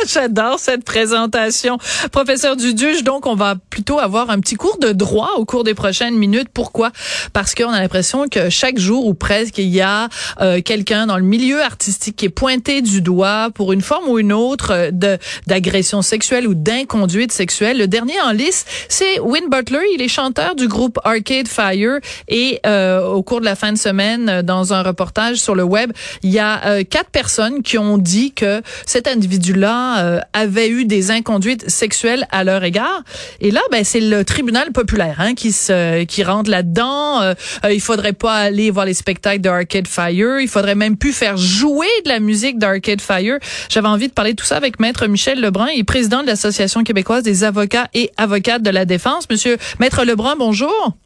J'adore cette présentation. Professeur Duduche, donc on va plutôt avoir un petit cours de droit au cours des prochaines minutes. Pourquoi? Parce qu'on a l'impression que chaque jour ou presque, il y a euh, quelqu'un dans le milieu artistique qui est pointé du doigt pour une forme ou une autre euh, de d'agression sexuelle ou d'inconduite sexuelle. Le dernier en liste, c'est Win Butler. Il est chanteur du groupe Arcade Fire et euh, au cours de la fin de semaine, dans un reportage sur le web, il y a quatre personnes qui ont dit que cet individu-là euh, avaient eu des inconduites sexuelles à leur égard. Et là, ben, c'est le tribunal populaire hein, qui se qui rentre là-dedans. Euh, euh, il faudrait pas aller voir les spectacles de Arcade Fire. Il faudrait même plus faire jouer de la musique d'Arcade Fire. J'avais envie de parler de tout ça avec Maître Michel Lebrun, il est président de l'Association québécoise des avocats et avocates de la défense. Monsieur Maître Lebrun, bonjour.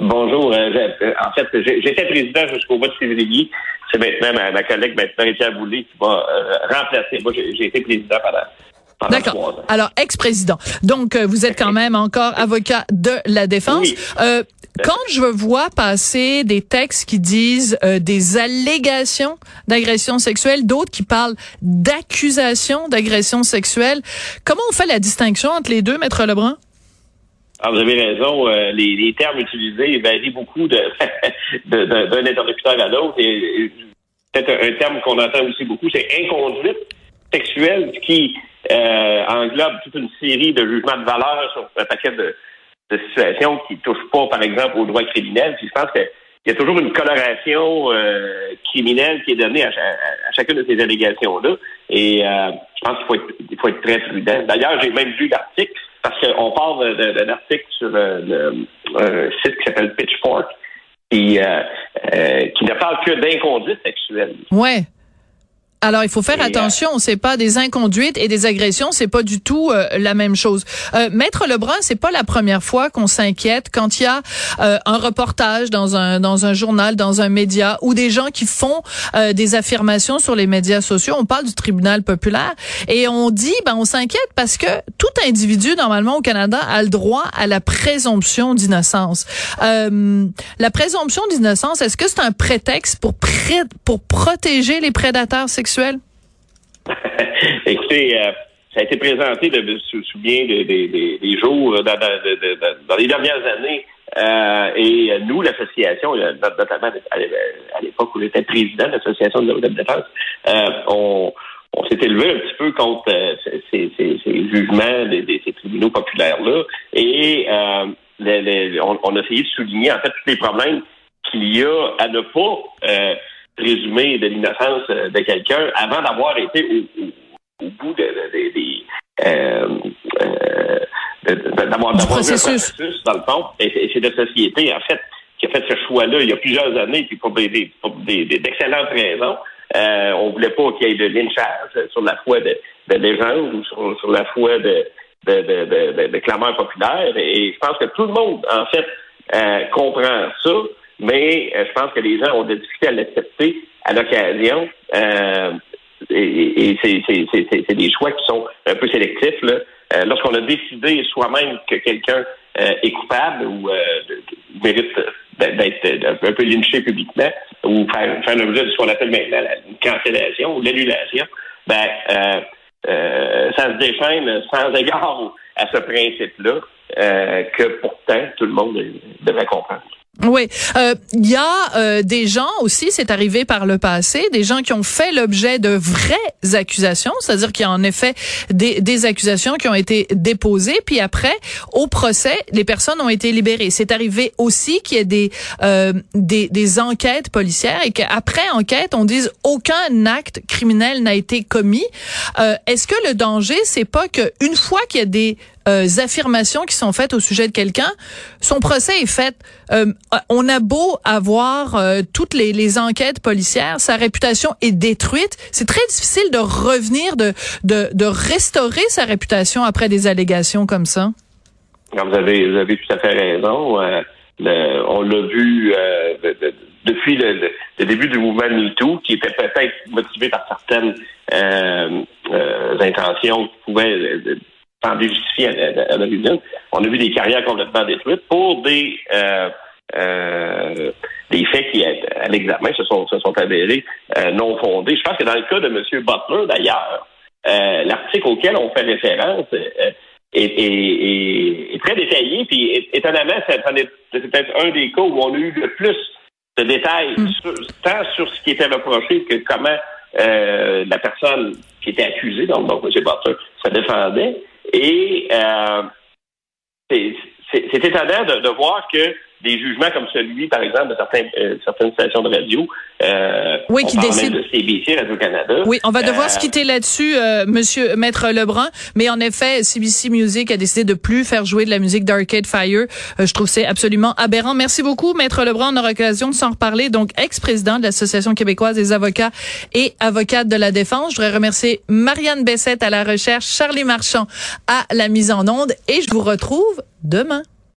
Bonjour. Euh, en fait, j'étais président jusqu'au mois de février. C'est maintenant ma, collègue, maintenant, Étienne Boulay, qui va euh, remplacer. Moi, j'ai été président pendant D'accord. Alors, ex-président. Donc, euh, vous êtes quand même encore avocat de la défense. Euh, quand je vois passer des textes qui disent des allégations d'agression sexuelle, d'autres qui parlent d'accusations d'agression sexuelle, comment on fait la distinction entre les deux, Maître Lebrun? Ah, vous avez raison. Euh, les, les, termes utilisés varient beaucoup d'un de, de, interlocuteur à l'autre. Et, peut-être un, terme qu'on entend aussi beaucoup, c'est inconduite sexuelle, qui euh, englobe toute une série de jugements de valeur sur un paquet de, situations qui touchent pas, par exemple, au droit criminel. Puis je pense qu'il y a toujours une coloration euh, criminelle qui est donnée à, chacune de ces allégations-là. Et euh, je pense qu'il faut faut être très prudent. D'ailleurs, j'ai même lu l'article parce qu'on parle d'un article sur le, un site qui s'appelle Pitchfork qui, euh, euh, qui ne parle que d'inconduite sexuelle. Ouais. Alors, il faut faire euh, attention. C'est pas des inconduites et des agressions. C'est pas du tout euh, la même chose. Euh, Maître Lebrun, c'est pas la première fois qu'on s'inquiète quand il y a un reportage dans un dans un journal, dans un média, ou des gens qui font des affirmations sur les médias sociaux. On parle du tribunal populaire et on dit, ben, on s'inquiète parce que tout individu normalement au Canada a le droit à la présomption d'innocence. la présomption d'innocence, est-ce que c'est un prétexte pour pour protéger les prédateurs sexuels? Écoutez, euh, ça a été présenté, je me souviens, des, jours euh, dans, les dernières années. Euh, et nous, l'association, notamment à l'époque où j'étais président de l'association de la défense, on, s'est élevé un petit peu contre ces, jugements des, ces tribunaux populaires-là. Et on, a essayé de souligner en fait tous les problèmes qu'il y a à ne pas présumé de l'innocence euh, de quelqu'un avant d'avoir été au, au, bout de, de, de, euh, euh, d'avoir un processus dans le fond. Et c'est la société, en fait, qui a fait ce choix-là il y a plusieurs années, puis pour des, d'excellentes raisons. Euh, on voulait pas qu'il y ait de lynchage sur la foi de, de légende ou sur, sur la foi de, de, de, de, de clameurs populaires. Et je pense que tout le monde, en fait, euh, comprend ça mais euh, je pense que les gens ont des difficultés à l'accepter à l'occasion. Euh, et, et c'est des choix qui sont un peu sélectifs. Euh, lorsqu'on a décidé soi-même que quelqu'un est coupable ou mérite d'être un peu lynché publiquement ou faire, faire l'objet de ce qu'on appelle maintenant la cancellation ou l'annulation, ben ça se déchaîne sans égard à ce principe-là que pourtant tout le monde devrait comprendre. Oui, euh, il y a euh, des gens aussi, c'est arrivé par le passé, des gens qui ont fait l'objet de vraies accusations, c'est-à-dire qu'il y a en effet des, des accusations qui ont été déposées, puis après, au procès, les personnes ont été libérées. C'est arrivé aussi qu'il y ait des, euh, des, des enquêtes policières et qu'après enquête, on dise aucun acte criminel n'a été commis. Euh, Est-ce que le danger, c'est pas qu'une fois qu'il y a des euh, affirmations qui sont faites au sujet de quelqu'un, son procès est fait. Euh, on a beau avoir euh, toutes les, enquêtes policières, sa réputation est détruite. C'est très difficile de revenir, de, de, restaurer sa réputation après des allégations comme ça. vous avez, vous avez tout à fait raison. On l'a vu de, de, depuis le, début du mouvement MeToo, qui était peut-être motivé par certaines intentions qui pouvaient à, à l'origine. On a vu des carrières complètement détruites pour des euh, euh, des faits qui, à l'examen, se sont, se sont avérés euh, non fondés. Je pense que dans le cas de M. Butler, d'ailleurs, euh, l'article auquel on fait référence euh, est, est, est, très détaillé, puis étonnamment, c'est peut-être un des cas où on a eu le plus de détails, mm. sur, tant sur ce qui était reproché que comment la personne qui était accusée, donc, donc M. Butler, se défendait. Et euh, c'est étonnant de, voir que des jugements comme celui, par exemple, de euh, certaines stations de radio. Oui, qui décident. de CBC, Radio-Canada. Oui, on va devoir euh, se quitter là-dessus, euh, Monsieur Maître Lebrun. Mais en effet, CBC Music a décidé de plus faire jouer de la musique d'Arcade Fire. Euh, je trouve c'est absolument aberrant. Merci beaucoup, Maître Lebrun. On aura l'occasion de s'en reparler. Donc, ex-président de l'Association québécoise des avocats et avocates de la défense. Je voudrais remercier Marianne Bessette à la recherche, Charlie Marchand à la mise en onde. Et je vous retrouve demain.